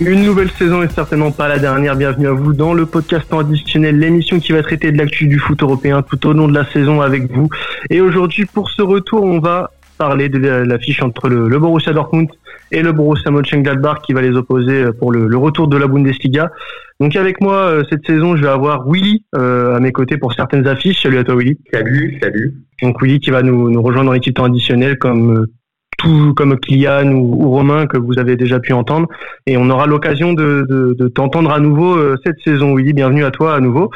Une nouvelle saison et certainement pas la dernière. Bienvenue à vous dans le podcast additionnel, l'émission qui va traiter de l'actu du foot européen tout au long de la saison avec vous. Et aujourd'hui, pour ce retour, on va parler de l'affiche entre le, Borussia Dortmund et le Borussia Mönchengladbach qui va les opposer pour le, retour de la Bundesliga. Donc avec moi euh, cette saison, je vais avoir Willy euh, à mes côtés pour certaines affiches. Salut à toi Willy. Salut, salut. Donc Willy qui va nous, nous rejoindre dans l'équipe temps additionnel comme euh, tout comme Kylian ou, Romain que vous avez déjà pu entendre. Et on aura l'occasion de, de, t'entendre à nouveau euh, cette saison, Willy. Bienvenue à toi à nouveau.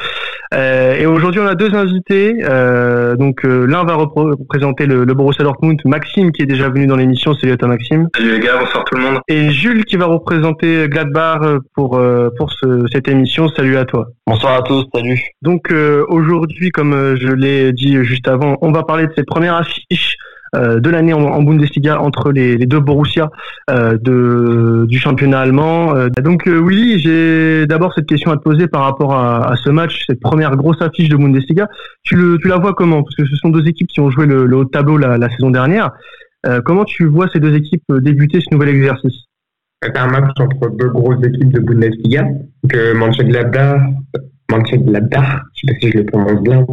Euh, et aujourd'hui, on a deux invités. Euh, donc l'un va représenter le, le, Borussia Dortmund, Maxime qui est déjà venu dans l'émission. Salut à toi, Maxime. Salut les gars, bonsoir tout le monde. Et Jules qui va représenter Gladbach pour pour cette émission. Salut à toi. Bonsoir à tous, salut. Donc aujourd'hui, comme je l'ai dit juste avant, on va parler de cette première affiche euh, de l'année en, Bundesliga entre les, deux Borussia euh, de, du championnat allemand. Euh, donc oui, j'ai d'abord cette question à te poser par rapport à, ce match, cette première grosse affiche de Bundesliga. Tu, la vois comment? Parce que ce sont deux équipes qui ont joué le, haut tableau la, saison dernière. comment tu vois ces deux équipes débuter ce nouvel exercice? C'est un match entre deux grosses équipes de Bundesliga, que Mönchengladbach, Mönchengladbach, je sais pas si je le prononce bien,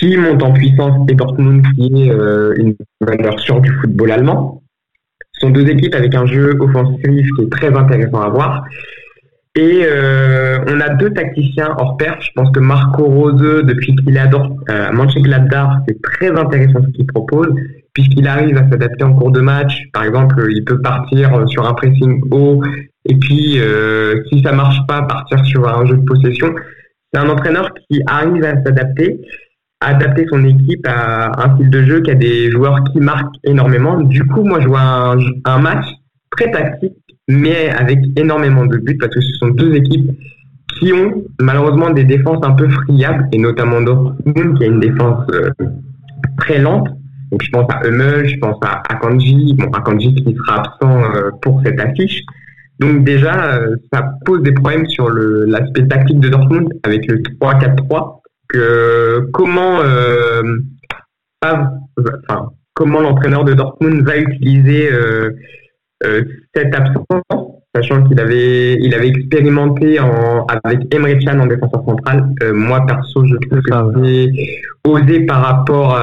qui monte en puissance et Dortmund qui est euh, une valeur sûre du football allemand. Ce sont deux équipes avec un jeu offensif qui est très intéressant à voir. Et euh, on a deux tacticiens hors pair. Je pense que Marco Rose, depuis qu'il est à euh, Mönchengladbach, c'est très intéressant ce qu'il propose, puisqu'il arrive à s'adapter en cours de match. Par exemple, il peut partir sur un pressing haut, et puis si ça marche pas, partir sur un jeu de possession. C'est un entraîneur qui arrive à s'adapter adapter son équipe à un style de jeu qui a des joueurs qui marquent énormément. Du coup, moi, je vois un, match très tactique, mais avec énormément de buts parce que ce sont deux équipes qui ont malheureusement des défenses un peu friables et notamment Dortmund qui a une défense euh, très lente. Donc je pense à Hummel, je pense à Akanji, bon Akanji qui sera absent euh, pour cette affiche. Donc déjà, euh, ça pose des problèmes sur l'aspect tactique de Dortmund avec le 3-4-3 comment euh, enfin, comment l'entraîneur de Dortmund va utiliser euh, euh, cette absence, sachant qu'il avait il avait expérimenté en, avec Emre Can en défenseur central. moi perso, je trouve que c'est osé par rapport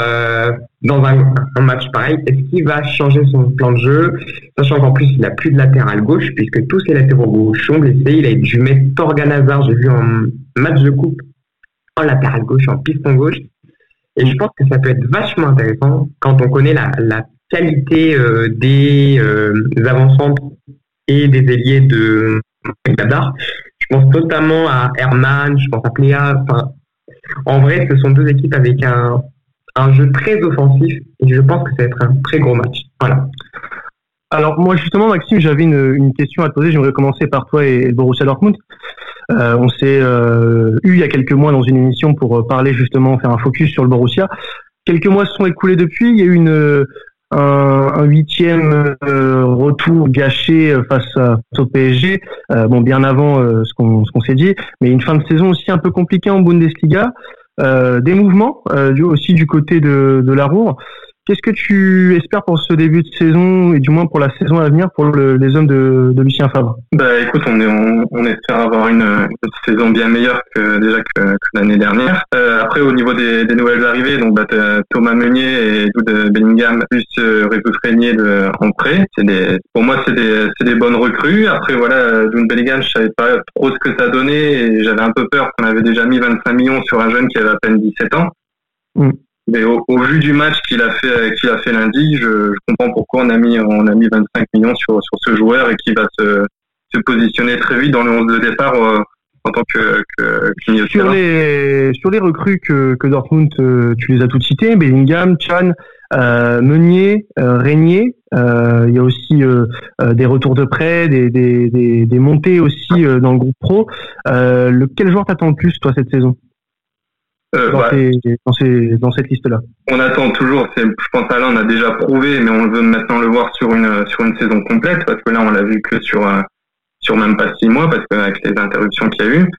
dans un, match pareil. Est-ce qu'il va changer son plan de jeu, sachant qu'en plus il n'a plus de latéral gauche puisque tous ses latéraux gauche sont blessés. Il a dû mettre Torgan Hazard, j'ai vu en match de coupe en latéral gauche, en piston gauche. Et je pense que ça peut être vachement intéressant quand on connaît la, qualité euh, des euh, et des ailiers de Gadar. Je pense notamment à Herman, je pense à Pléa. en vrai, ce sont deux équipes avec un, un jeu très offensif et je pense que ça va être un très gros match. Voilà. Alors moi justement Maxime, j'avais une, question à te poser. J'aimerais commencer par toi et le Borussia Dortmund. Euh, on s'est euh, eu il y a quelques mois dans une émission pour euh, parler justement, faire un focus sur le Borussia. Quelques mois se sont écoulés depuis. Il y a eu une, un, huitième retour gâché face, au PSG, bon bien avant ce qu'on ce qu'on s'est dit, mais une fin de saison aussi un peu compliquée en Bundesliga, des mouvements aussi du côté de, de la. Qu'est-ce que tu espères pour ce début de saison et du moins pour la saison à venir pour les hommes de, Lucien Favre? Bah écoute, on, est, on, espère avoir une, saison bien meilleure que déjà que, l'année dernière. Euh, après au niveau des, nouvelles arrivées, donc bah, Thomas Meunier et Jude Bellingham plus euh, Régnier de, en prêt. Des, pour moi c'est des, des bonnes recrues. Après voilà, Jude Bellingham, je savais pas trop ce que ça donnait et j'avais un peu peur qu'on avait déjà mis 25 millions sur un jeune qui avait à peine 17 ans. Mm. Mais au, vu du match qu'il a fait qu'il a fait lundi, je, comprends pourquoi on a mis on a mis 25 millions sur sur ce joueur et qui va se se positionner très vite dans le 11 de départ euh, en tant que, que, sur les sur les recrues que, que Dortmund euh, tu les as toutes citées Bellingham, Chan, euh, Meunier, euh, Régnier. il y a aussi des retours de prêt, des, des, des, des montées aussi dans le groupe pro. le, quel joueur t'attends le plus toi cette saison? Euh, dans, dans, cette liste-là On attend toujours. Je pense à là, on a déjà prouvé, mais on veut maintenant le voir sur une sur une saison complète parce que là, on l'a vu que sur euh, sur même pas six mois parce qu'avec les interruptions qu'il y a eu.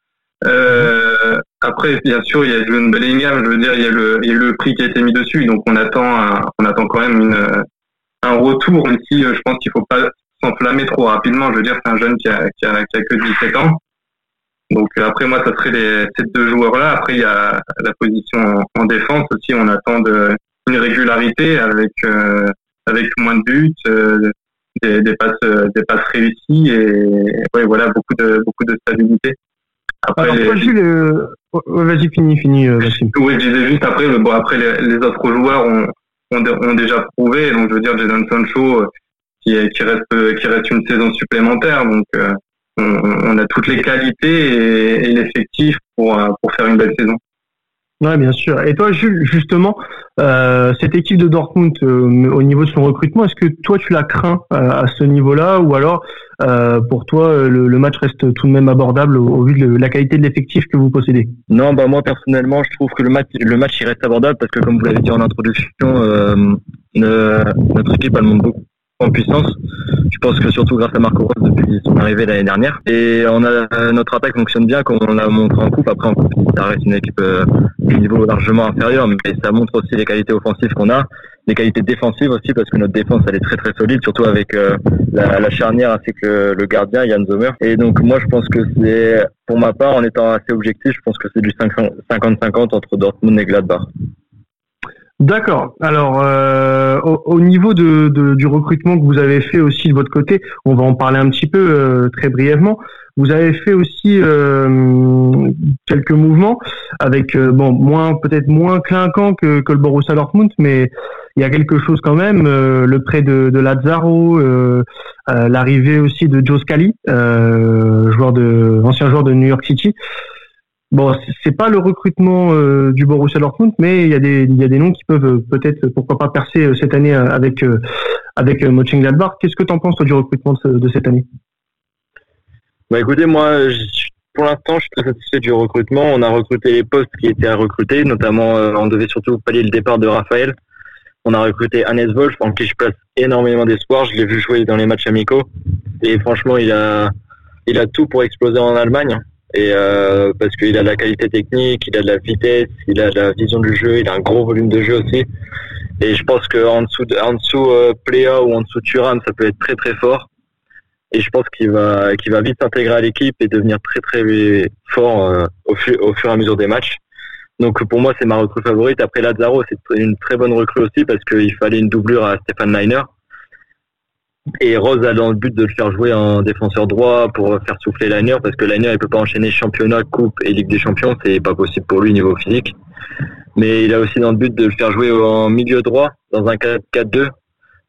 Euh, après, bien sûr, il y a John Bellingham. Je veux dire, il y a le il y a le prix qui a été mis dessus, donc on attend on attend quand même une un retour. Même si je pense qu'il faut pas s'enflammer trop rapidement. Je veux dire, c'est un jeune qui a, qui a, qui a que 17 ans. Donc après moi, ça serait les, ces deux joueurs-là. Après, il y a la position en, défense aussi. On attend de, une régularité avec euh, avec moins de buts, euh, des, des, passes des passes réussies et ouais, voilà beaucoup de beaucoup de stabilité. Après, Alors, les... vas-y, fini, fini, Oui, je disais juste après, bon, après les, les autres joueurs ont, ont, ont, déjà prouvé. Donc, je veux dire, Jadon Sancho, qui, qui reste, qui reste une saison supplémentaire. Donc, on, a toutes les qualités et, l'effectif pour, euh, pour faire une belle saison. Ouais, bien sûr. Et toi, Jules, justement, euh, cette équipe de Dortmund, euh, au niveau de son recrutement, est-ce que toi, tu la crains à ce niveau-là, ou alors, pour toi, le, match reste tout de même abordable au, vu de la qualité de l'effectif que vous possédez? Non, bah moi personnellement, je trouve que le match, le match, il reste abordable parce que, comme vous l'avez dit en introduction, notre équipe elle monte beaucoup en puissance. Je pense que surtout grâce à Marco Rose depuis son arrivée l'année dernière. Et on a notre attaque fonctionne bien comme on l'a montré en coupe. Après en coupe, ça reste une équipe euh, niveau largement inférieur, mais ça montre aussi les qualités offensives qu'on a, les qualités défensives aussi parce que notre défense elle est très très solide, surtout avec euh, la, charnière ainsi que le, gardien Yann Zomer. Et donc moi je pense que c'est pour ma part en étant assez objectif, je pense que c'est du 50-50 entre Dortmund et Gladbach. D'accord. Alors, euh, au, niveau de, du recrutement que vous avez fait aussi de votre côté, on va en parler un petit peu euh, très brièvement. Vous avez fait aussi euh, quelques mouvements avec bon moins peut-être moins clinquant que, que le Borussia Dortmund, mais il y a quelque chose quand même. le prêt de, de Lazaro, l'arrivée aussi de Joe Scali, joueur de ancien joueur de New York City. Bon, c'est pas le recrutement euh, du Borussia Dortmund, mais il y a des il y a des noms qui peuvent euh, peut-être pourquoi pas percer euh, cette année avec avec Mönchengladbach. Qu'est-ce que tu en penses toi du recrutement de, cette année? Bah écoutez, moi pour l'instant, je suis très satisfait du recrutement. On a recruté les postes qui étaient à recruter, notamment on devait surtout pallier le départ de Raphaël. On a recruté Hannes Wolf, en qui je place énormément d'espoir. Je l'ai vu jouer dans les matchs amicaux et franchement, il a il a tout pour exploser en Allemagne et euh, parce qu'il a de la qualité technique, il a de la vitesse, il a de la vision du jeu, il a un gros volume de jeu aussi. Et je pense qu'en dessous, de, en dessous euh, ou en dessous Turam, ça peut être très très fort. Et je pense qu'il va, qu'il va vite s'intégrer à l'équipe et devenir très très fort euh, au, au fur et à mesure des matchs. Donc pour moi, c'est ma recrue favorite. Après Lazaro, c'est une très bonne recrue aussi parce qu'il fallait une doublure à Stéphane Leiner. Et Rose a dans le but de le faire jouer en défenseur droit pour faire souffler Liner parce que Liner il peut pas enchaîner championnat, coupe et Ligue des Champions, c'est pas possible pour lui niveau physique. Mais il a aussi dans le but de le faire jouer en milieu droit dans un 4-4-2.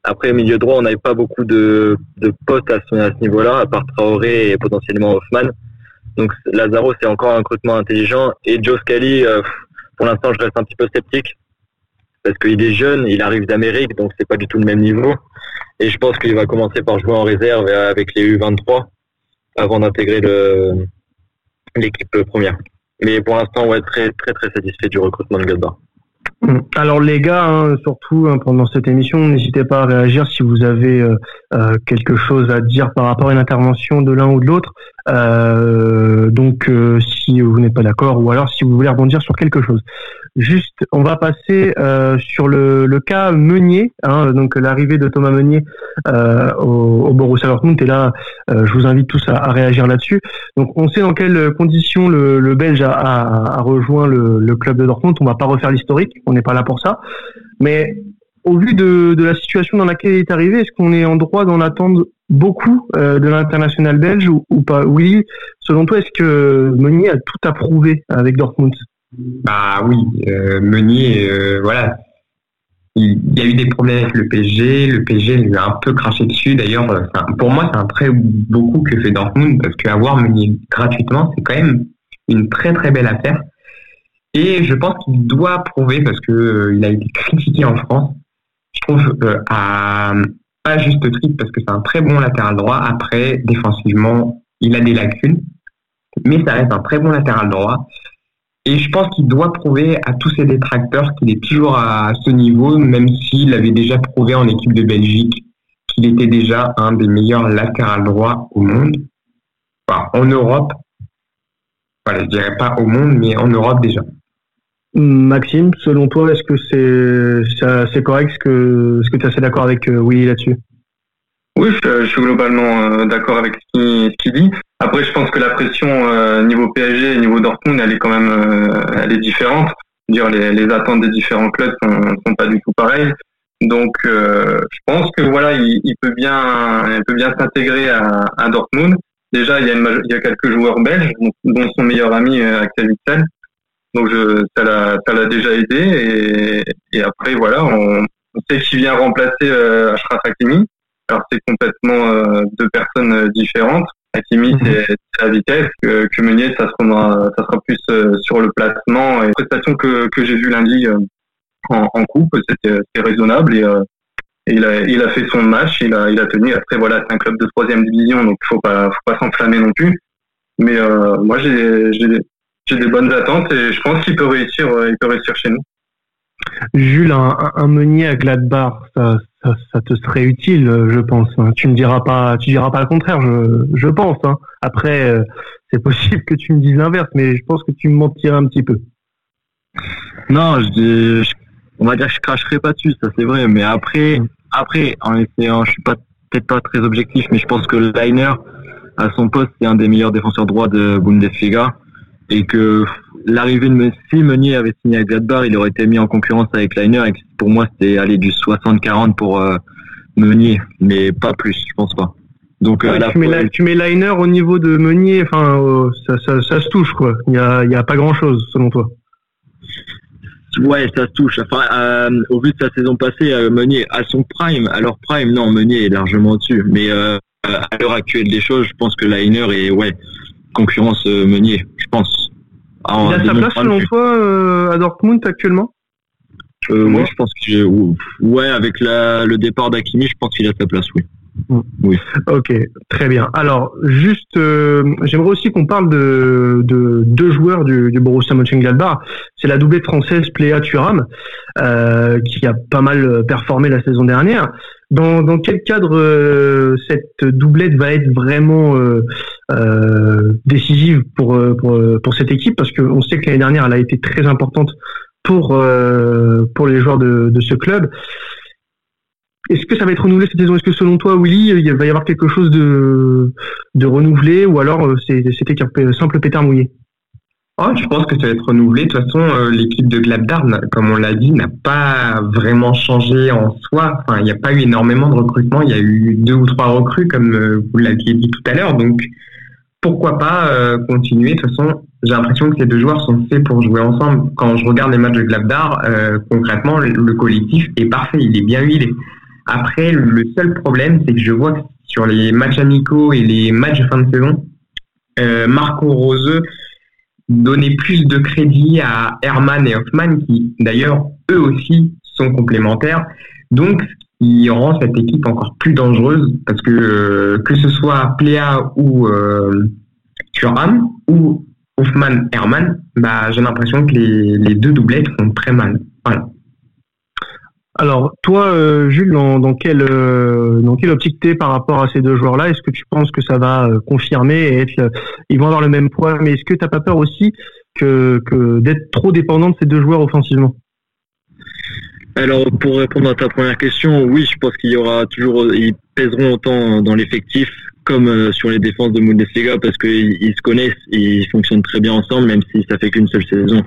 Après milieu droit, on n'avait pas beaucoup de, de postes à ce, à ce niveau-là, à part Traoré et potentiellement Hoffman. Donc Lazaro c'est encore un recrutement intelligent et Joe Scali, euh, pour l'instant je reste un petit peu sceptique parce qu'il est jeune, il arrive d'Amérique donc c'est pas du tout le même niveau. Et je pense qu'il va commencer par jouer en réserve avec les U23 avant d'intégrer l'équipe première. Mais pour l'instant, on être très, très, très satisfait du recrutement de Gladbach. Hum. Alors les gars, hein, surtout hein, pendant cette émission, n'hésitez pas à réagir si vous avez euh, euh, quelque chose à dire par rapport à une intervention de l'un ou de l'autre. Euh, donc si vous n'êtes pas d'accord ou alors si vous voulez rebondir sur quelque chose. Juste, on va passer euh, sur le, cas Meunier, hein, donc l'arrivée de Thomas Meunier euh, au, Borussia Dortmund. Et là, euh, je vous invite tous à, réagir là-dessus. Donc, on sait dans quelles conditions le, Belge a, rejoint le, club de Dortmund. On va pas refaire l'historique, on n'est pas là pour ça. Mais au vu de, la situation dans laquelle il est arrivé, est-ce qu'on est en droit d'en attendre beaucoup de l'international belge ou, ou, pas? Oui, selon toi, est-ce que Meunier a tout approuvé avec Dortmund? Bah oui, euh, Meunier, euh, voilà. Il, y a eu des problèmes avec le PSG. Le PSG lui a un peu craché dessus. D'ailleurs, euh, pour moi, c'est un très beaucoup que fait Dortmund parce qu'avoir Meunier gratuitement, c'est quand même une très très belle affaire. Et je pense qu'il doit prouver parce que il a été critiqué en France. Je trouve à pas juste titre parce que c'est un très bon latéral droit. Après, défensivement, il a des lacunes, mais ça reste un très bon latéral droit. Et je pense qu'il doit prouver à tous ses détracteurs qu'il est toujours à ce niveau, même s'il avait déjà prouvé en équipe de Belgique qu'il était déjà un des meilleurs latérales droits au monde. Enfin, en Europe. Voilà, je dirais pas au monde, mais en Europe déjà. Maxime, selon toi, est-ce que c'est correct ce que tu es assez d'accord avec euh, Willy là-dessus? Oui, je, suis globalement d'accord avec ce qu'il dit. Après, je pense que la pression niveau PSG et niveau Dortmund, elle est quand même, elle est différente. Dire les, les attentes des différents clubs sont, sont pas du tout pareilles. Donc, je pense que voilà, il, il, peut bien, il peut bien s'intégrer à, à Dortmund. Déjà, il y a, une, il y a quelques joueurs belges, dont son meilleur ami Axel Witsel, donc je, ça l'a, ça l'a déjà aidé et, et après voilà, on, on sait qu'il vient remplacer euh, Ashraf Hakimi. Alors c'est complètement euh, deux personnes euh, différentes. Hakimi mhm. c'est, la vitesse que, que Meunier ça sera, ça sera plus euh, sur le placement et prestation que, que j'ai vu lundi en, en, coupe, c'était, raisonnable et, et, il a il a fait son match, il a il a tenu. Après voilà c'est un club de troisième division donc il faut pas faut pas s'enflammer non plus. Mais moi j'ai, des bonnes attentes et je pense qu'il peut réussir, euh, il peut réussir chez nous. Jules, un, meunier à Gladbach, ça, ça, te serait utile, je pense. Hein. Tu ne diras pas, tu diras pas le contraire, je, je pense. Hein. Après, euh, c'est possible que tu me dises l'inverse, mais je pense que tu me mentirais un petit peu. Non, je, on va dire que je cracherai pas dessus, ça c'est vrai. Mais après, après, en essayant, je suis pas peut-être pas très objectif, mais je pense que Liner à son poste, c'est un des meilleurs défenseurs droits de Bundesliga et que l'arrivée de si Meunier avait signé à Gladbach, il aurait été mis en concurrence avec Leiner et pour moi c'était aller du 60-40 pour euh, Meunier, mais pas plus, je pense pas. Donc euh, tu, mets tu, mets Leiner au niveau de Meunier, enfin euh, ça, ça, ça, se touche quoi. Il y a, y a pas grand chose selon toi. Ouais, ça se touche. Enfin, au vu de sa saison passée, Meunier à son prime, alors prime, non, Meunier est largement dessus. Mais à l'heure actuelle des choses, je pense que Leiner est ouais concurrence Meunier, je pense il a sa place selon toi euh, à Dortmund actuellement? Euh, Moi, je pense que ouais, avec la, le départ d'Akimi, je pense qu'il a sa place, oui. Mm. Oui. Ok, très bien. Alors, juste, euh, j'aimerais aussi qu'on parle de, de deux joueurs du, du Borussia Mönchengladbach. C'est la doublette française Pléa Thuram, euh, qui a pas mal performé la saison dernière. Dans, dans quel cadre euh, cette doublette va être vraiment euh, euh décisive pour, euh, pour, pour cette équipe Parce qu'on sait que l'année dernière, elle a été très importante pour, pour les joueurs de, ce club. Est-ce que ça va être renouvelé cette saison? Est-ce que selon toi, Willy, il va y avoir quelque chose de, de renouvelé ou alors c'était qu'un simple pétard mouillé? Oh, je pense que ça va être renouvelé. De toute façon, euh, l'équipe de Gladbach, comme on l'a dit, n'a pas vraiment changé en soi. Enfin, il n'y a pas eu énormément de recrutement. Il y a eu deux ou trois recrues, comme euh, vous l'aviez dit tout à l'heure. Donc, pourquoi pas euh, continuer De toute façon, j'ai l'impression que ces deux joueurs sont faits pour jouer ensemble. Quand je regarde les matchs de Gladbach, concrètement, le, collectif est parfait. Il est bien huilé. Après, le seul problème, c'est que je vois que sur les matchs amicaux et les matchs de fin de saison, Marco Roseux donner plus de crédit à Herman et Hoffman, qui d'ailleurs eux aussi sont complémentaires. Donc, il rend cette équipe encore plus dangereuse parce que euh, que ce soit Pléa ou euh, ou Hoffman Herman, bah, j'ai l'impression que les, les deux doublettes font très mal. Voilà. Alors, toi, euh, Jules, dans, dans, quelle, euh, dans quelle optique t'es par rapport à ces deux joueurs-là? Est-ce que tu penses que ça va confirmer et ils vont avoir le même poids Mais est-ce que t'as pas peur aussi que, que d'être trop dépendant de ces deux joueurs offensivement? Alors, pour répondre à ta première question, oui, je pense qu'il y aura toujours, ils pèseront autant dans l'effectif comme sur les défenses de Bundesliga parce qu'ils se connaissent, ils fonctionnent très bien ensemble, même si ça fait qu'une seule saison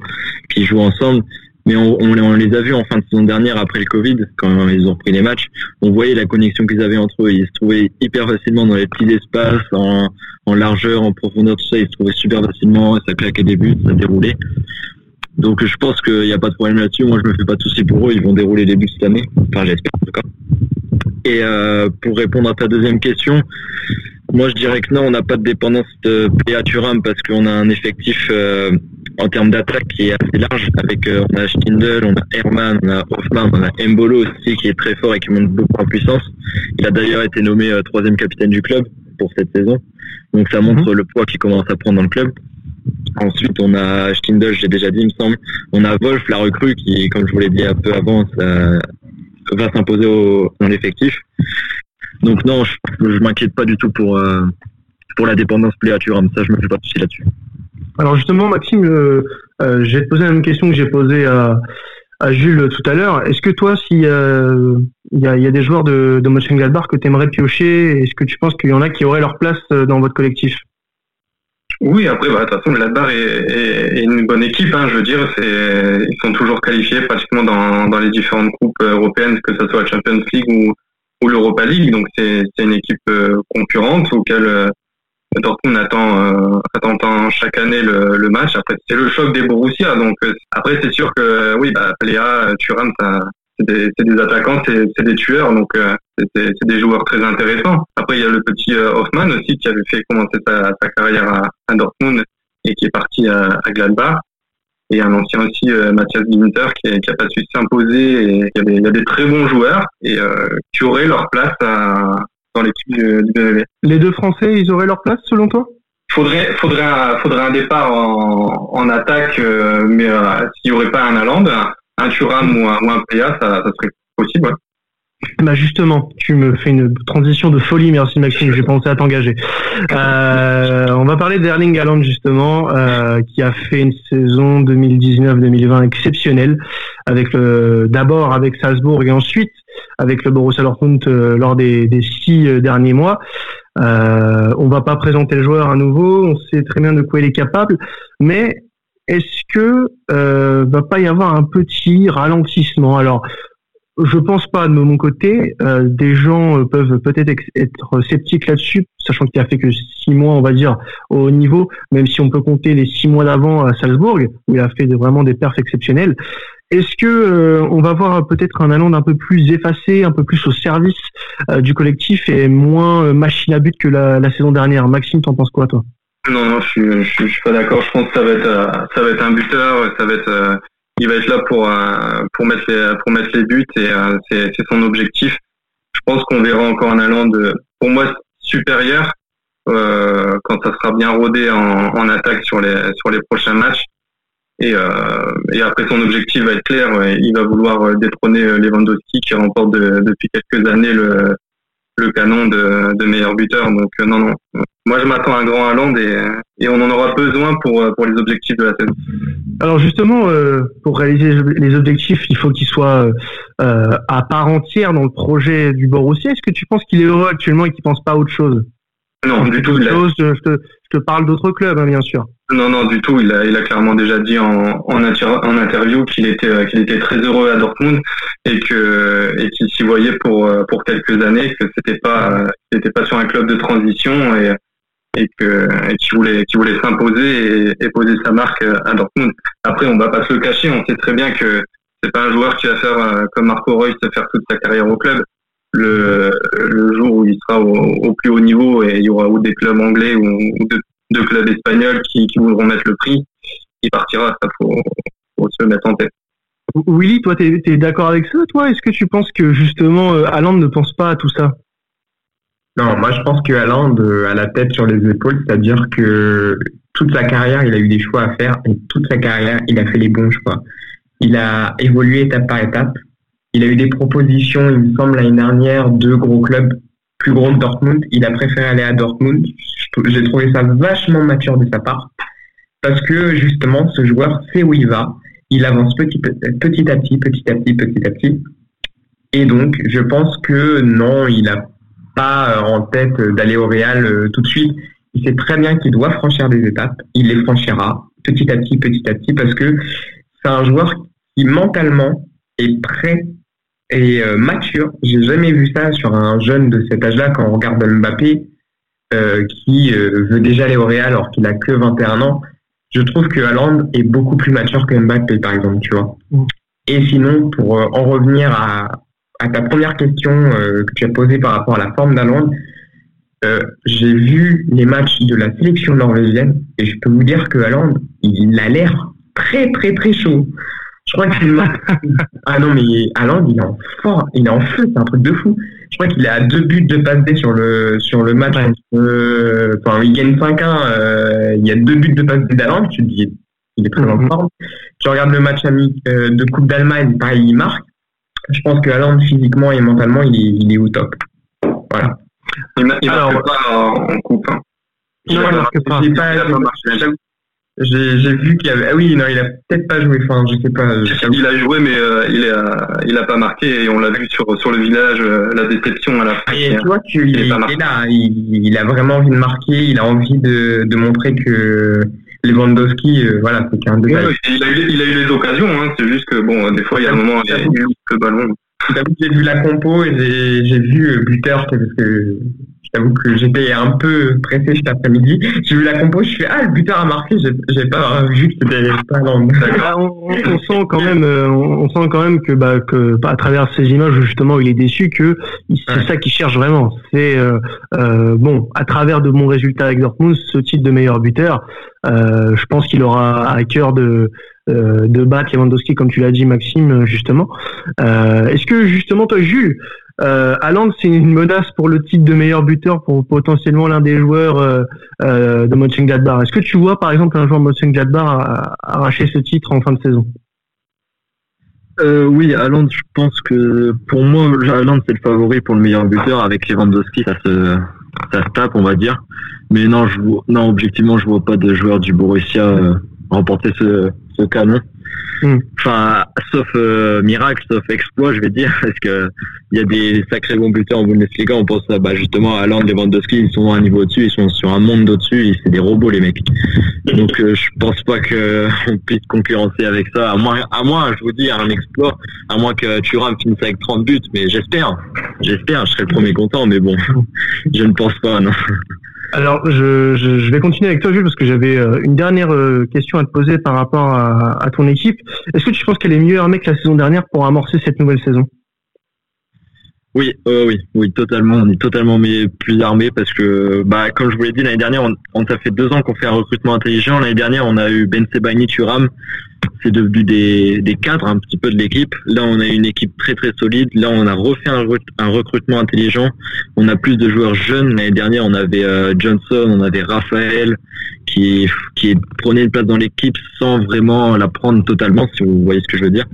qu'ils jouent ensemble mais on, les a vus en fin de saison dernière après le Covid, quand ils ont pris les matchs, on voyait la connexion qu'ils avaient entre eux. Ils se trouvaient hyper facilement dans les petits espaces, en, en largeur, en profondeur, tout ça. Ils se trouvaient super facilement, ça claquait des buts, ça déroulait. Donc je pense qu'il n'y a pas de problème là-dessus. Moi, je me fais pas de soucis pour eux. Ils vont dérouler les buts cette année. Enfin, j'espère en tout cas. Et euh, pour répondre à ta deuxième question, moi je dirais que non, on n'a pas de dépendance de PA parce qu'on a un effectif euh, en termes d'attaque qui est assez large. Avec euh, on a Stindl, on a Herman, on a Hoffman, on a Mbolo aussi qui est très fort et qui monte beaucoup en puissance. Il a d'ailleurs été nommé euh, troisième capitaine du club pour cette saison. Donc ça montre mhm. le poids qu'il commence à prendre dans le club. Ensuite, on a Stindl, j'ai déjà dit, il me semble. On a Wolf, la recrue, qui, comme je vous l'ai dit un peu avant, va s'imposer dans l'effectif. Donc non, je, je m'inquiète pas du tout pour euh, pour la dépendance pléature. Ça, je me fais pas de soucis là-dessus. Alors justement, Maxime, euh, euh, te poser la même question que j'ai posée à, à, Jules tout à l'heure. Est-ce que toi, si il y a, y a, des joueurs de, de Mönchengladbach que tu aimerais piocher. Est-ce que tu penses qu'il y en a qui auraient leur place dans votre collectif? Oui, après, bah, de toute façon, Gladbach est, est, une bonne équipe. Hein, je veux dire, c'est, ils sont toujours qualifiés pratiquement dans, dans les différentes groupes européennes, que ce soit la Champions League ou, ou l'Europa League. Donc, c'est, c'est une équipe concurrente auquel Dortmund attend, euh, attend chaque année le, le, match. Après, c'est le choc des Borussia. Donc, euh, après, c'est sûr que oui, bah, Léa, Thuram, c'est des, des, attaquants, c'est des tueurs. Donc, euh, c'est des joueurs très intéressants. Après, il y a le petit Hoffman aussi qui avait fait commencer sa, sa carrière à, à, Dortmund et qui est parti à, à Gladbach. Et un ancien aussi, Mathias Ginter, qui, qui a pas su s'imposer. Il y, a des, il y, a des, très bons joueurs et qui auraient leur place à, dans l'équipe du, du Les deux Français, ils auraient leur place selon toi? Faudrait, faudrait, un, faudrait un départ en, en attaque, euh, mais euh, s'il n'y aurait pas un Allende, un Thuram ou un, ou un PA, ça, ça serait possible. Ouais. Bah justement, tu me fais une transition de folie, merci Maxime, j'ai pensé à t'engager. Euh, on va parler d'Erling Haaland justement, euh, qui a fait une saison 2019-2020 exceptionnelle, avec le d'abord avec Salzbourg et ensuite avec le Borussia Dortmund euh, lors des, des, six euh, derniers mois. Euh, on va pas présenter le joueur à nouveau, on sait très bien de quoi il est capable, mais est-ce que euh, va pas y avoir un petit ralentissement? Alors, je pense pas de mon côté. Euh, des gens euh, peuvent peut-être être sceptiques là-dessus, sachant qu'il a fait que six mois, on va dire, au niveau, même si on peut compter les six mois d'avant à Salzbourg, où il a fait vraiment des perfs exceptionnels. Est-ce que euh, on va voir peut-être un Allende un peu plus effacé, un peu plus au service euh, du collectif et moins machine à but que la, la saison dernière? Maxime, t'en penses quoi, toi? Non, non, je suis, je suis, pas d'accord. Je pense que ça va être, ça va être un buteur, ça va être il va être là pour euh, pour mettre les pour mettre les buts et euh, c'est c'est son objectif. Je pense qu'on verra encore un allant de pour moi supérieur euh, quand ça sera bien rodé en, en attaque sur les sur les prochains matchs. Et, euh, et après son objectif va être clair, il va vouloir détrôner Lewandowski qui remporte depuis quelques années le, le canon de, de meilleur buteur. Donc euh, non, non. Moi, je m'attends à un grand Haaland et, et on en aura besoin pour, euh, pour les objectifs de la saison. Alors justement, euh, pour réaliser les objectifs, il faut qu'il soit euh, à part entière dans le projet du Borussia. Est-ce que tu penses qu'il est heureux actuellement et qu'il pense pas à autre chose? Non, du tout. Chose, je, te, je te parle d'autres clubs, hein, bien sûr. Non, non, du tout. Il a, il a clairement déjà dit en, en, interview qu'il était, qu'il était très heureux à Dortmund et que, et qu'il s'y voyait pour, pour quelques années, que c'était pas, c'était pas sur un club de transition et, et que, et qu'il voulait, qu'il voulait s'imposer et, poser sa marque à Dortmund. Après, on va pas se le cacher. On sait très bien que c'est pas un joueur qui va faire comme Marco Reus, faire toute sa carrière au club. Le, le jour où il sera au, au, plus haut niveau et il y aura ou des clubs anglais ou, ou de de clubs espagnols qui, qui voudront mettre le prix, il partira. Ça faut, faut se mettre en tête. Willy, toi, tu es, d'accord avec ça, toi? Est-ce que tu penses que justement euh, Haaland ne pense pas à tout ça? Non, moi je pense que Haaland euh, a la tête sur les épaules, c'est-à-dire que toute sa carrière, il a eu des choix à faire et toute sa carrière, il a fait les bons choix. Il a évolué étape par étape. Il a eu des propositions, il me semble, l'année dernière, de gros clubs plus Dortmund. Il a préféré aller à Dortmund. J'ai trouvé ça vachement mature de sa part. Parce que justement, ce joueur sait où il va. Il avance petit, petit à petit, petit à petit, petit à petit. Et donc, je pense que non, il n'a pas en tête d'aller au Real euh, tout de suite. Il sait très bien qu'il doit franchir des étapes. Il les franchira petit à petit, petit à petit, parce que c'est un joueur qui mentalement est prêt et euh, mature. J'ai jamais vu ça sur un jeune de cet âge-là quand on regarde Mbappé euh, qui euh, veut déjà aller au Real alors qu'il a que 21 ans. Je trouve que Haaland est beaucoup plus mature que Mbappé par exemple, tu vois. Mm. Et sinon, pour euh, en revenir à, à, ta première question euh, que tu as posée par rapport à la forme d'Haaland, j'ai vu les matchs de la sélection norvégienne et je peux vous dire que Haaland, il a l'air très très très chaud. Je crois qu'il ah non mais Haaland il est en fort, il est en feu, c'est un truc de fou. Je crois qu'il est à deux buts de passe D sur le sur le match. Euh, enfin, il gagne 5-1. Euh, il y a deux buts de passe D d'Haaland. Tu te dis, il est très en mhm. forme. Tu regardes le match ami euh, de Coupe d'Allemagne, pareil, il marque. Je pense que Haaland physiquement et mentalement, il est il est au top. Voilà. Il, marque pas en, coupe. Hein. Non, il marque pas. J'ai vu qu'il y avait. Ah oui, non, il a peut-être pas joué. Enfin, je sais pas. Il a joué, mais euh, il a, il a pas marqué. Et on l'a vu sur sur le village, euh, la déception à la fin. Et tu vois qu'il il est, là. Il, il, a vraiment envie de marquer. Il a envie de, de montrer que Lewandowski, euh, voilà, c'est qu'un il, a eu, il a eu les occasions. Hein. C'est juste que bon, des fois, il y a un moment, il eu le ballon. J'ai vu la compo et j'ai vu buteur parce que J'avoue que j'étais un peu pressé cet après-midi. J'ai vu la compo, je fais ah le buteur a marqué, j'ai pas vu que c'était pas dans. Ah, on, on, sent quand même, euh, on sent quand même que bah que à travers ces images justement il est déçu que c'est ça qu'il cherche vraiment. C'est euh, euh, bon à travers de bons résultats avec Dortmund, ce titre de meilleur buteur, euh, je pense qu'il aura à cœur de euh, de battre Lewandowski comme tu l'as dit Maxime justement. Euh, Est-ce que justement toi Jules euh, c'est une menace pour le titre de meilleur buteur pour potentiellement l'un des joueurs euh, euh, de. Est-ce que tu vois par exemple un joueur Mönchengladbach arracher ce titre en fin de saison? Euh, oui, Haaland, je pense que pour moi, Haaland c'est le favori pour le meilleur buteur avec Lewandowski, ça se, ça se tape, on va dire. Mais non, je non, objectivement, je vois pas de joueur du Borussia euh, remporter ce canon. Hmm. Enfin, sauf euh, miracle, sauf exploit, je vais dire, parce que il y a des sacrés bons buteurs en Bundesliga. On pense bah, justement à Land, Lewandowski, ils sont à un niveau au-dessus, ils sont sur un monde d'au-dessus, c'est des robots les mecs. Donc euh, je pense pas que on puisse concurrencer avec ça. À moins, à moins, je vous dis, un exploit, à moins que Thuram finisse avec 30 buts, mais j'espère, j'espère, je serai le premier content, mais bon, je ne pense pas, non. Alors, je, vais continuer avec toi, Jules, parce que j'avais euh, une dernière euh, question à te poser par rapport à, ton équipe. Est-ce que tu penses qu'elle est mieux armée que la saison dernière pour amorcer cette nouvelle saison? Oui, euh, oui, oui, totalement. On est totalement plus armé parce que, bah, comme je vous l'ai dit l'année dernière, on, on fait deux ans qu'on fait un recrutement intelligent. L'année dernière, on a eu Ben Sebaini, Turam, c'est devenu des, des, cadres un petit peu de l'équipe. Là, on a une équipe très très solide. Là, on a refait un, un recrutement intelligent. On a plus de joueurs jeunes. L'année dernière, on avait euh, Johnson, on avait Raphaël qui, qui prenait une place dans l'équipe sans vraiment la prendre totalement, si vous voyez ce que je veux dire.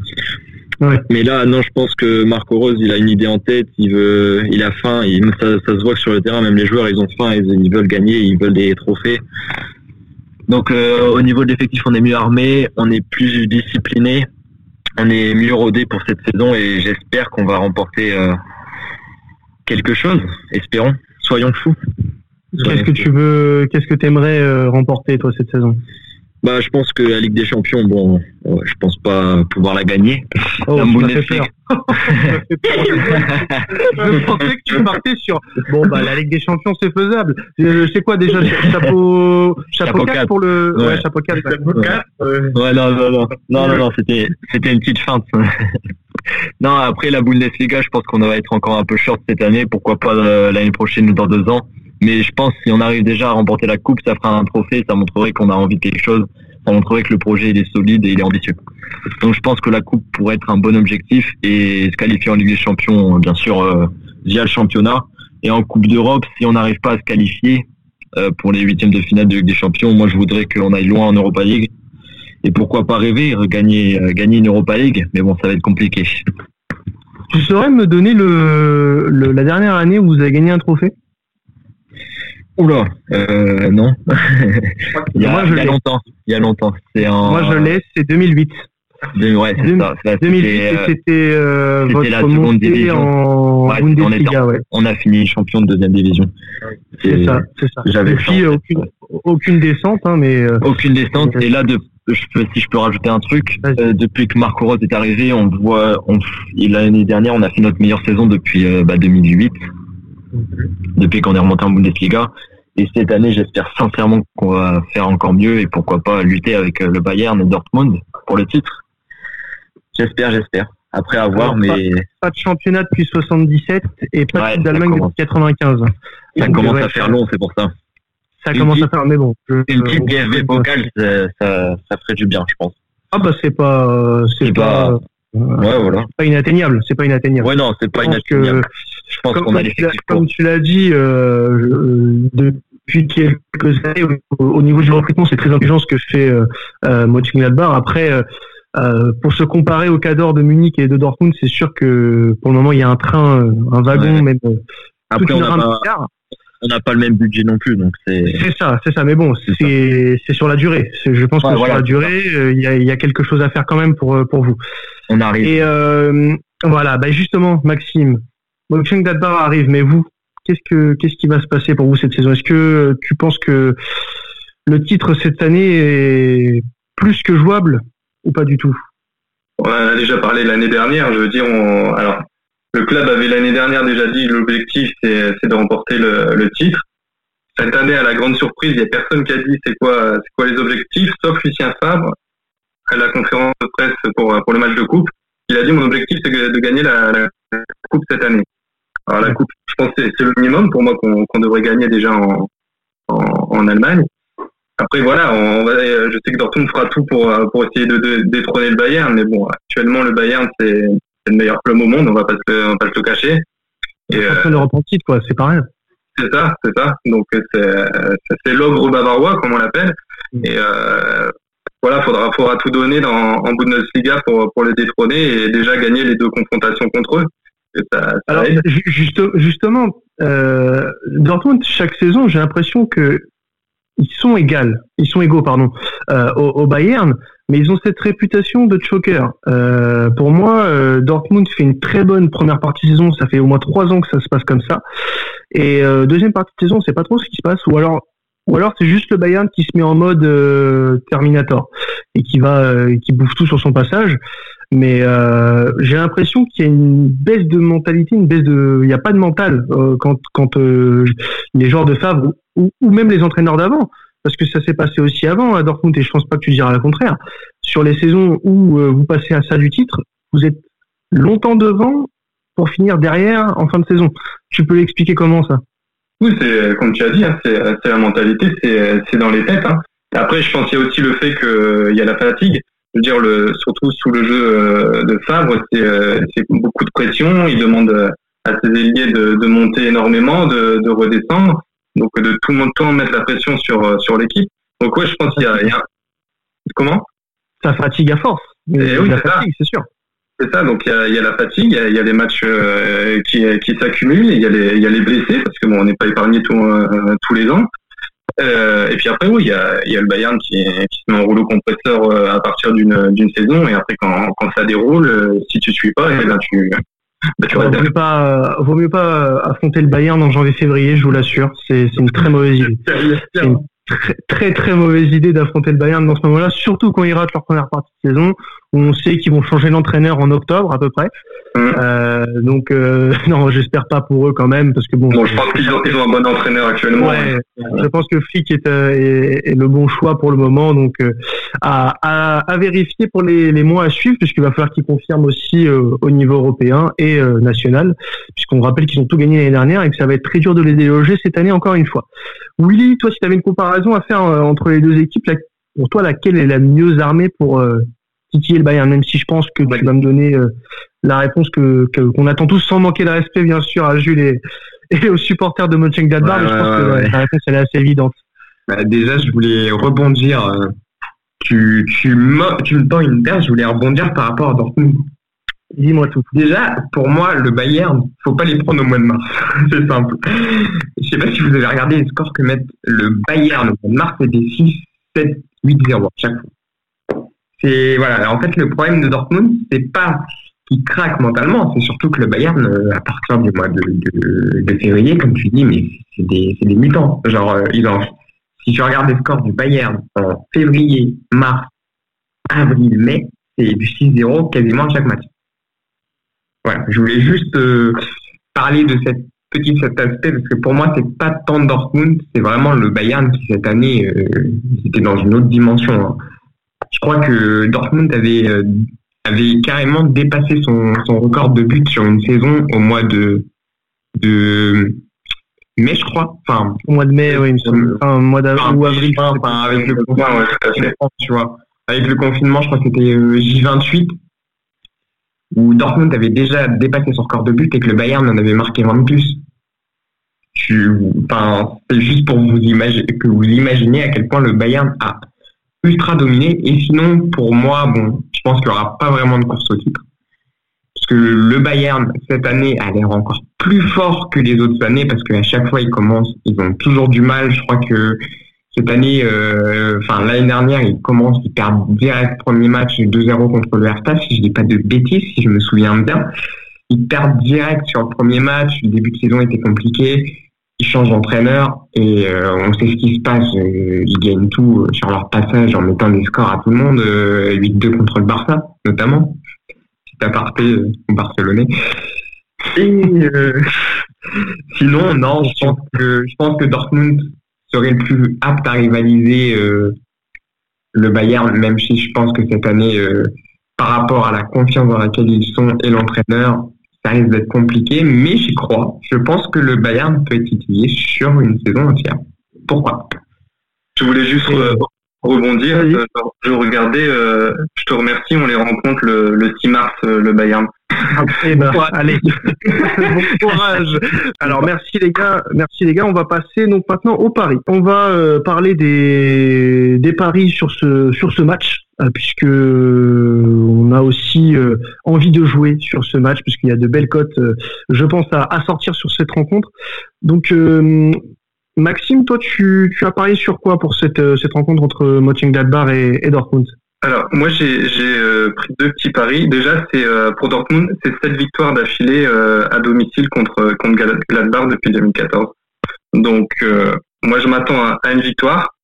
Ouais. Mais là, non, je pense que Marco Rose, il a une idée en tête, il veut, il a faim, il, ça, ça, se voit que sur le terrain, même les joueurs, ils ont faim, ils, ils veulent gagner, ils veulent des trophées. Donc euh, au niveau de l'effectif, on est mieux armé, on est plus discipliné, on est mieux rodé pour cette saison et j'espère qu'on va remporter euh, quelque chose. Espérons, soyons fous. Qu'est-ce que tu veux, qu'est-ce que tu aimerais euh, remporter toi cette saison? Bah, je pense que la Ligue des Champions, bon, je pense pas pouvoir la gagner. Oh, la Bundesliga. je pensais que tu partais sur bon bah la Ligue des Champions c'est faisable. Euh, c'est quoi déjà chapeau chapeau 4 pour le ouais, chapeau 4. Chapeau 4 ouais. non non non non non, non c'était c'était une petite feinte. non après la Bundesliga, je pense qu'on va être encore un peu short cette année. Pourquoi pas euh, l'année prochaine ou dans deux ans. Mais je pense que si on arrive déjà à remporter la coupe, ça fera un trophée, ça montrerait qu'on a envie de quelque chose, ça montrerait que le projet il est solide et il est ambitieux. Donc je pense que la coupe pourrait être un bon objectif et se qualifier en Ligue des Champions, bien sûr, euh, via le championnat. Et en Coupe d'Europe, si on n'arrive pas à se qualifier euh, pour les huitièmes de finale de Ligue des Champions, moi je voudrais qu'on aille loin en Europa League. Et pourquoi pas rêver, gagner, euh, gagner une Europa League, mais bon, ça va être compliqué. Tu saurais me donner le, le la dernière année où vous avez gagné un trophée? Oula, euh, non. il y a, il y a longtemps. Il y a longtemps. C'est en... Moi, je l'ai, c'est 2008. ouais, c'est ça. 2008, c'était euh, votre la seconde division. En ouais, Bundesliga, on, ouais. on a fini champion de deuxième division. C'est ça, c'est ça. J'avais Depuis, aucune, aucune descente, hein, mais... Euh, aucune descente. Et là, de, je peux, si je peux rajouter un truc, euh, depuis que Marco Rose est arrivé, on voit, on, l'année dernière, on a fait notre meilleure saison depuis euh, bah, 2008 depuis qu'on est remonté en Bundesliga. Et cette année, j'espère sincèrement qu'on va faire encore mieux et pourquoi pas lutter avec euh, le Bayern et Dortmund pour le titre. J'espère, j'espère. Après avoir, mais pas, de championnat depuis 77 et pas de d'Allemagne depuis 95. Ça commence à faire long, c'est pour ça. Ça commence à faire, mais bon. une petite DFB ça, ça, ferait du bien, je pense. Ah bah c'est pas, c'est pas, Ouais, voilà. pas inatteignable, c'est pas inatteignable. Ouais, non, c'est pas inatteignable. Je pense qu'on a Comme tu l'as dit, euh, depuis quelques années, au, niveau du recrutement, c'est très intelligent ce que fait euh, euh Après, euh, euh, pour se comparer au cadre de Munich et de Dortmund, c'est sûr que pour le moment, il y a un train, un wagon, même. Après, on a, pas, on n'a pas le même budget non plus, donc c'est. C'est ça, c'est ça. Mais bon, c'est sur la durée. Je pense que sur la durée, euh, il y, a, y, a, quelque chose à faire quand même pour pour vous. On arrive. Et euh, voilà, bah justement, Maxime, Mönchengladbach arrive, mais vous, qu'est-ce que qu'est-ce qui va se passer pour vous cette saison? Est-ce que tu penses que le titre cette année est plus que jouable ou pas du tout? On a déjà parlé l'année dernière. Je veux dire, alors le club avait l'année dernière déjà dit l'objectif c'est de remporter le, titre. Cette année, à la grande surprise, il n'y a personne qui a dit c'est quoi, c'est quoi les objectifs, sauf Lucien Fabre à la conférence de presse pour, pour le match de coupe. Il a dit mon objectif c'est de gagner la, coupe cette année. Alors la coupe, je pense que c'est le minimum pour moi qu'on devrait gagner déjà en, en, Allemagne. Après voilà, on va, je sais que Dortmund fera tout pour, pour essayer de, détrôner le Bayern, mais bon, actuellement le Bayern c'est le meilleur club au monde, on va pas se, pas se le cacher. Et, euh, le titre, quoi, c'est pas rien. C'est ça, c'est ça. Donc c'est l'ogre bavarois, comme on l'appelle. Mm. Et euh, voilà, faudra, faudra tout donner dans, en Bundesliga pour, pour les détrôner et déjà gagner les deux confrontations contre eux. Alors, justement, euh, Dortmund, chaque saison, j'ai l'impression que ils sont égaux, ils sont égaux, pardon, euh, au, Bayern, mais ils ont cette réputation de choker. Euh, pour moi, euh, Dortmund fait une très bonne première partie de saison. Ça fait au moins trois ans que ça se passe comme ça. Et euh, deuxième partie de saison, on sait pas trop ce qui se passe. Ou alors, ou alors c'est juste le Bayern qui se met en mode euh, Terminator et qui va, euh, qui bouffe tout sur son passage. Mais j'ai l'impression qu'il y a une baisse de mentalité, une baisse de, il n'y a pas de mental quand quand les joueurs de Favre ou, ou même les entraîneurs d'avant parce que ça s'est passé aussi avant à Dortmund et je pense pas que tu diras le contraire. Sur les saisons où euh, vous passez à ça du titre, vous êtes longtemps devant pour finir derrière en fin de saison. Tu peux l'expliquer comment ça? Oui, c'est comme tu as dit, hein, c'est la mentalité, c'est dans les têtes. Hein. Après, je pense qu'il y a aussi le fait qu'il y a la fatigue. Je veux dire, le, surtout sous le jeu euh, de Favre, euh, c'est beaucoup de pression. Il demande à ses ailiers de, de monter énormément, de, de redescendre donc de tout le temps mettre la pression sur euh, sur l'équipe. Donc ouais, je pense qu'il y, a, comment? Ça fatigue à force. Et oui, c'est sûr. C'est ça, donc il y a, la fatigue, il y a, les matchs euh, qui, qui s'accumulent, il y, a les, il y a les blessés, parce que bon, on n'est pas épargné euh, tous les ans. Et puis après, oui, il y a, il y a le Bayern qui, qui se met en rouleau compresseur à partir d'une saison, et après, quand, quand ça déroule, si tu suis pas, eh ben, tu, bah, vaut, mieux pas, vaut mieux pas affronter le Bayern en janvier-février, je vous l'assure. C'est une très mauvaise idée. C'est une très, très, très mauvaise idée d'affronter le Bayern dans ce moment-là, surtout quand ils ratent leur première partie de saison, où on sait qu'ils vont changer d'entraîneur en octobre à peu près. Mmh. Euh, donc euh, non, j'espère pas pour eux quand même, parce que bon. bon je pense qu'ils ont, ils ont, un bon entraîneur actuellement. Ouais, je pense que Flick est, euh, est, est, le bon choix pour le moment, donc euh, à, à, à, vérifier pour les, les, mois à suivre, puisqu'il va falloir qu'ils confirment aussi euh, au niveau européen et national, puisqu'on rappelle qu'ils ont tout gagné l'année dernière et que ça va être très dur de les déloger cette année encore une fois. Willy, toi, si tu avais une comparaison à faire entre les deux équipes, pour toi, laquelle est la mieux armée pour titiller le Bayern, même si je pense que tu vas me donner euh, la réponse que qu'on attend tous sans manquer de respect bien sûr à Jules et, et aux supporters de Mönchengladbach, mais je pense que la réponse elle est assez évidente. Bah, déjà, je voulais rebondir. Euh, tu, tu, me, tu me tends une perche, je voulais rebondir par rapport à Dortmund. Dis-moi tout. Déjà, pour moi, le Bayern, faut pas les prendre au mois de mars. c'est simple. Je sais pas si vous avez regardé les scores que met le Bayern au mois de mars, c'est des 6, 7, 8, 0 chaque fois c'est voilà. En fait, le problème de Dortmund, c'est pas qu'il craque mentalement, c'est surtout que le Bayern, euh, à partir du mois de, février, comme tu dis, mais c'est des, des mutants. Genre, euh, ils ont, si tu regardes les scores du Bayern en février, mars, avril, mai, c'est du 6-0 quasiment chaque match. Voilà, je voulais juste euh, parler de cette petit cet aspect parce que pour moi c'est pas tant Dortmund, c'est vraiment le Bayern qui cette année était dans une autre dimension. Hein je crois que Dortmund avait, euh, avait carrément dépassé son, son record de buts sur une saison au mois de, de mai, je crois. Enfin, au mois de mai, oui, enfin, mois d'avril ou avril. Enfin, avec le confinement, tu vois. Avec le confinement, je crois que c'était euh, J28, où Dortmund avait déjà dépassé son record de buts et que le Bayern en avait marqué 20 de plus. Tu, enfin, c'est juste pour vous imaginer, que vous imaginez à quel point le Bayern a ultra dominé. Et sinon, pour moi, bon, je pense qu'il n'y aura pas vraiment de course au titre. Parce que le Bayern, cette année, a l'air encore plus fort que les autres années parce qu'à chaque fois ils commencent, ils ont toujours du mal. Je crois que cette année, euh, enfin l'année dernière, ils commencent, ils perdent direct premier match 2-0 contre le Hertha, si je dis pas de bêtises, si je me souviens bien. Ils perdent direct sur le premier match, le début de saison était compliqué, ils changent d'entraîneur et euh, on sait ce qui se passe. Euh, ils gagnent tout sur leur passage en mettant des scores à tout le monde, 8-2 contre le Barça notamment, c'est aparté au Barcelonais. Et sinon, non, je pense que je pense que Dortmund serait le plus apte à rivaliser euh, le Bayern, même si je pense que cette année, euh, par rapport à la confiance dans laquelle ils sont et l'entraîneur, ça risque d'être compliqué, mais j'y crois. Je pense que le Bayern peut être utilisé sur une saison entière. Pourquoi Je voulais juste euh, rebondir. je regardais, je te remercie, on les rencontre le, le 6 mars, le Bayern. Eh ben, allez, bon courage. Alors merci les gars, merci les gars. On va passer donc maintenant au paris. On va euh, parler des des paris sur ce sur ce match euh, puisque on a aussi euh, envie de jouer sur ce match puisqu'il y a de belles cotes, je pense à, à, sortir sur cette rencontre. Donc Maxime, toi tu, tu as parié sur quoi pour cette cette rencontre entre Mönchengladbach et, et Dortmund? Alors moi j'ai euh, pris deux petits paris. Déjà c'est euh, pour Dortmund, c'est sept victoires d'affilée euh, à domicile contre contre Gladbach depuis 2014. Donc moi je m'attends à, une victoire.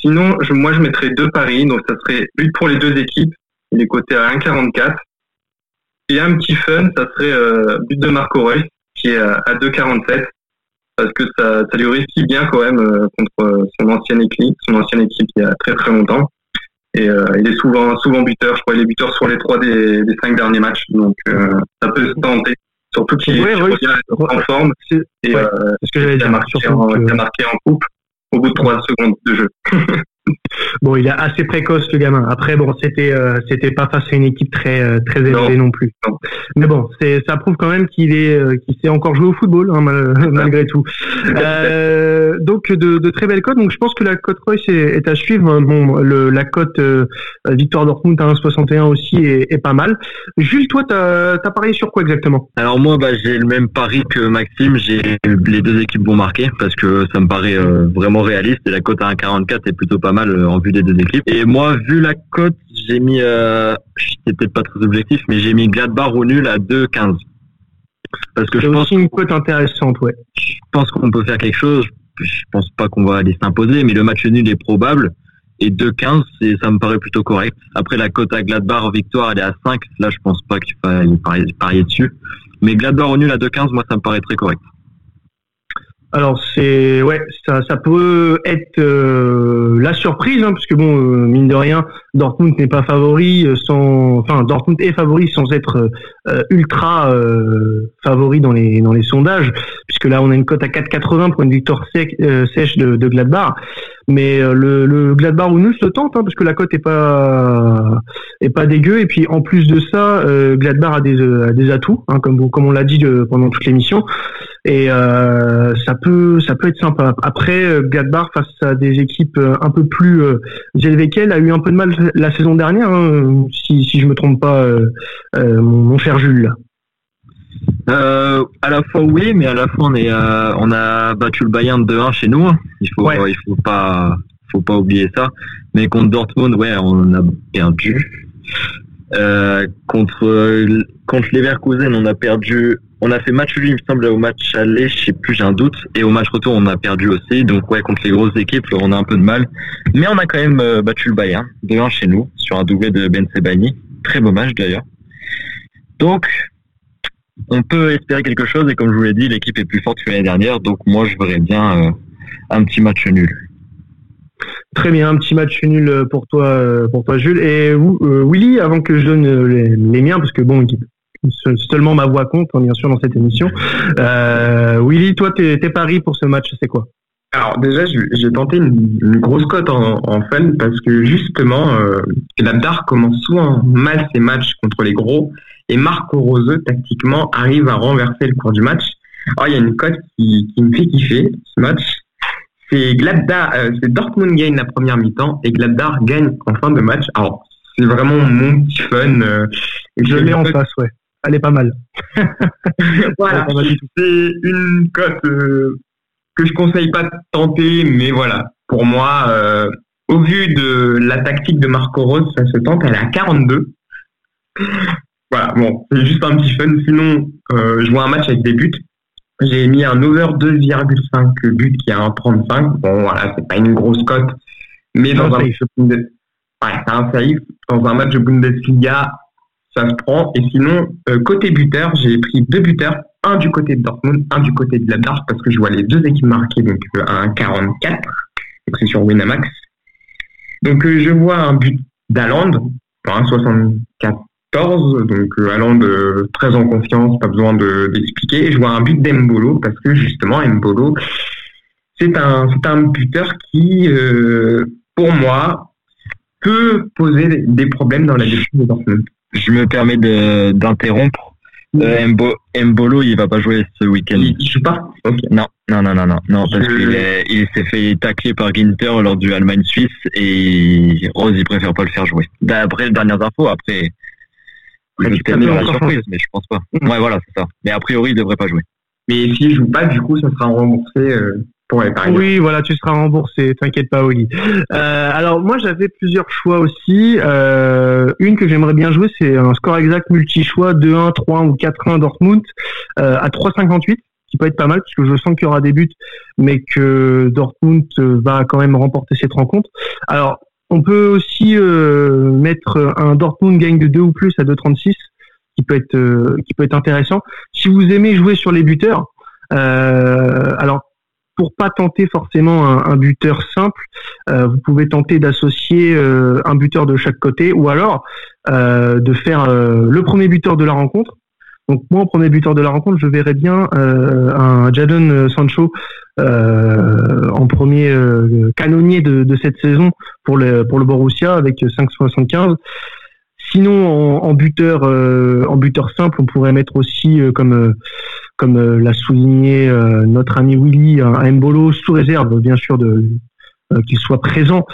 Sinon je, moi je mettrais deux paris, donc ça serait but pour les deux équipes. Il est coté à 1,44. Et un petit fun, ça serait but de Marco Reus qui est à, 2,47 parce que ça, ça lui réussit bien quand même contre son ancienne équipe, son ancienne équipe il y a très très longtemps. Et euh, il est souvent, souvent buteur. Je crois qu'il est buteur sur les trois des, des cinq derniers matchs. Donc euh, ça peut se tenter. Surtout qu'il est en forme. Et euh, ce que j'avais dit, a marqué en coupe au bout de trois secondes de jeu. bon, il est assez précoce le gamin. Après, bon, c'était euh, c'était pas face à une équipe très euh, très élevée non, plus. Mais bon, c'est ça prouve quand même qu'il est euh, qu'il sait encore jouer au football hein, malgré tout. donc de, de, très belles cotes. Donc je pense que la cote Royce est, à suivre. Bon, le, la cote Victoire Dortmund à 1,61 aussi est, est, pas mal. Jules, toi, t'as as parié sur quoi exactement? Alors moi, bah, j'ai le même pari que Maxime. J'ai les deux équipes vont marquer parce que ça me paraît vraiment réaliste et la cote à 1,44 est plutôt pas mal euh, en vue des deux équipes. Et moi, vu la cote, j'ai mis, euh, c'était peut-être pas très objectif, mais j'ai mis Gladbach au nul à 2,15. Parce que je pense une cote intéressante, ouais. Je pense qu'on peut faire quelque chose. Je pense pas qu'on va aller s'imposer, mais le match nul est probable. Et 2,15, c'est, ça me paraît plutôt correct. Après, la cote à Gladbach victoire, elle est à 5. Là, je pense pas qu'il faille parier, parier dessus. Mais Gladbach au nul à 2,15, moi, ça me paraît très correct. Alors c'est ouais ça, ça peut être euh, la surprise hein, parce que bon euh, mine de rien Dortmund n'est pas favori euh, sans enfin Dortmund est favori sans être ultra favori dans les dans les sondages puisque là on a une cote à 4,80 pour une victoire sèche de, de Gladbach. Mais euh, le, le Gladbach ou se tente hein, parce que la cote est pas est pas dégueu. Et puis en plus de ça euh, Gladbach a des, euh, des atouts hein, comme comme on l'a dit pendant toute l'émission. Et ça peut ça peut être sympa. Après Gladbach face à des équipes un peu plus élevées qu'elle a eu un peu de mal la saison dernière hein, si si je me trompe pas mon, mon, cher Jules euh, à la fois oui, mais à la fois on est euh, on a battu le Bayern 2-1 chez nous. Il faut il faut pas faut pas oublier ça. Mais contre Dortmund, ouais, on a perdu. Euh, contre contre Leverkusen, on a perdu. On a fait match lui, il me semble, au match aller, je sais plus, j'ai un doute. Et au match retour, on a perdu aussi. Donc ouais, contre les grosses équipes, on a un peu de mal. Mais on a quand même battu le Bayern 2-1 chez nous sur un doublé de Ben Sebani. Très beau match d'ailleurs. Donc on peut espérer quelque chose et comme je vous l'ai dit, l'équipe est plus forte que l'année dernière, donc moi je verrais bien euh, un petit match nul. Très bien, un petit match nul pour toi, euh, pour toi Jules. Et euh, Willy, avant que je donne les, miens, parce que bon, seulement ma voix compte, hein, bien sûr, dans cette émission. Willy, toi, tes, paris pour ce match, c'est quoi? Alors déjà, j'ai tenté une, grosse cote en, en, fun parce que justement, euh, l'Abdar commence souvent mal ses matchs contre les gros et Marco Roseux, tactiquement, arrive à renverser le cours du match. Alors, il y a une cote qui, qui me fait kiffer, ce match. C'est Gladbach, euh, c'est Dortmund gagne la première mi-temps et Gladbach gagne en fin de match. Alors, c'est vraiment mon petit fun. Euh, je l'ai en face, ouais. elle est pas mal. voilà, c'est une cote euh, que je conseille pas de tenter, mais voilà, pour moi, au vu de la tactique de Marco Rose, ça se tente, elle est à 42. Voilà, bon, c'est juste un petit fun. Sinon, euh, je vois un match avec des buts. J'ai mis un over 2,5 buts qui est à 1,35. Bon, voilà, c'est pas une grosse cote. Mais dans un, match de... un safe. Dans un match de Bundesliga, ça se prend. Et sinon, euh, côté buteur, j'ai pris deux buteurs. Un du côté de Dortmund, un du côté de la Dark, parce que je vois les deux équipes marquées, donc euh, à 1,44. Donc c'est sur Winamax. Donc euh, je vois un but d'Aland, 1,64 14, donc euh, de très en confiance, pas besoin d'expliquer. et je vois un but d'Embolo parce que justement Mbolo, c'est un, un buteur qui, euh, pour moi, peut poser des problèmes dans la défense de Dortmund. Je me permets d'interrompre. Euh, Mbolo, il va pas jouer ce week-end. Il, joue pas? Non, non, non, non, non, non parce qu'il il s'est fait tacler par Ginter lors du Allemagne-Suisse et Rose, il préfère pas le faire jouer. D'après les dernières infos, après, la surprise, mais je pense pas. Ouais, voilà, c'est ça. Mais a priori, il devrait pas jouer. Mais s'il joue pas, du coup, ça sera remboursé euh, pour les paris. Oui, voilà, tu seras remboursé. T'inquiète pas, Oli. Euh, alors moi, j'avais plusieurs choix aussi. Euh, une que j'aimerais bien jouer, c'est un score exact multi-choix 2-1, 3-1 ou 4-1 Dortmund à 3,58 qui peut être pas mal parce que je sens qu'il y aura des buts, mais que Dortmund va quand même remporter cette rencontre. Alors on peut aussi euh, mettre un Dortmund gagne de 2 ou plus à 2,36 qui peut être euh, qui peut être intéressant. Si vous aimez jouer sur les buteurs, euh, alors pour pas tenter forcément un, buteur simple, vous pouvez tenter d'associer un buteur de chaque côté ou alors de faire le premier buteur de la rencontre donc moi, en premier buteur de la rencontre, je verrais bien euh, un Jadon Sancho euh, en premier euh, canonnier de, cette saison pour le pour le Borussia avec 5,75. Sinon, en, buteur en buteur simple, on pourrait mettre aussi comme comme l'a souligné notre ami Willy un Mbolo sous réserve, bien sûr de qu'il soit présent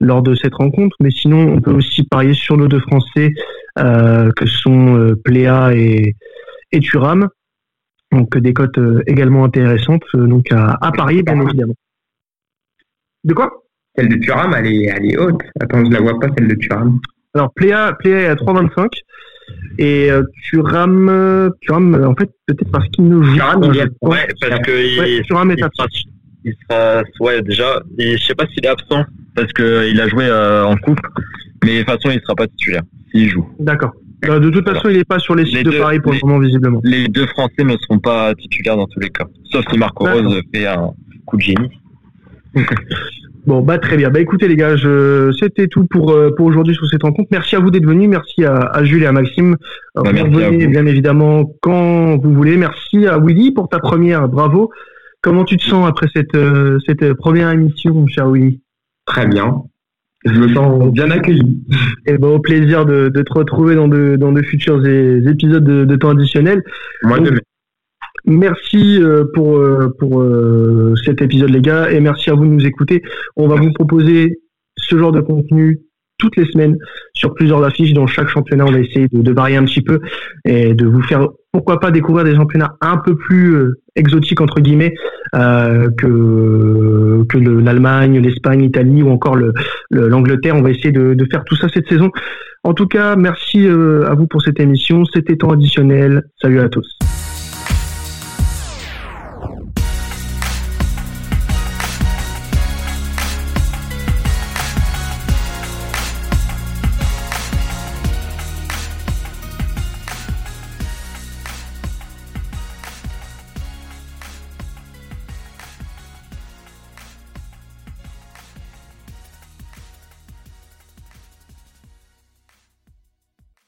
lors de cette rencontre. Mais sinon, on peut aussi parier sur nos deux Français que sont Pléa et et Turam. Donc des cotes euh, également intéressantes euh, donc à, parier bien évidemment. De quoi? Celle de Turam, elle est, elle est haute. Attends, je la vois pas celle de Turam. Alors Pléa, Pléa est à 3,25 et euh, Turam, Turam en fait peut-être parce qu'il ne joue Turam, il est, ouais, parce que Turam est absent. Il sera, ouais, déjà, je sais pas s'il est absent parce qu'il a joué en coupe, mais de toute façon il sera pas titulaire s'il joue. D'accord. Bah, de toute façon, il n'est pas sur les sites de Paris pour le moment, visiblement. Les deux Français ne seront pas titulaires dans tous les cas. Sauf si Marco Rose fait un coup de génie. Bon, bah très bien. Bah écoutez les gars, je... c'était tout pour euh, pour aujourd'hui sur cette rencontre. Merci à vous d'être venus. Merci à, Jules et à Maxime. Bah, vous revenez bien évidemment quand vous voulez. Merci à Willy pour ta première. Bravo. Comment tu te sens après cette euh, cette première émission, mon cher Willy? Très bien. Je me sens bien accueilli. Et eh ben, au plaisir de, de, te retrouver dans de, dans de futurs épisodes de, de temps additionnel. Moi de Merci euh, pour, euh, pour euh, cet épisode, les gars, et merci à vous de nous écouter. On va vous proposer ce genre de contenu toutes les semaines sur plusieurs affiches dans chaque championnat. On va essayer de, de varier un petit peu et de vous faire pourquoi pas découvrir des championnats un peu plus exotiques entre guillemets euh, que que l'Allemagne, l'Espagne, l'Italie ou encore l'Angleterre. On va essayer de, de, faire tout ça cette saison. En tout cas, merci euh, à vous pour cette émission. C'était temps additionnel. Salut à tous.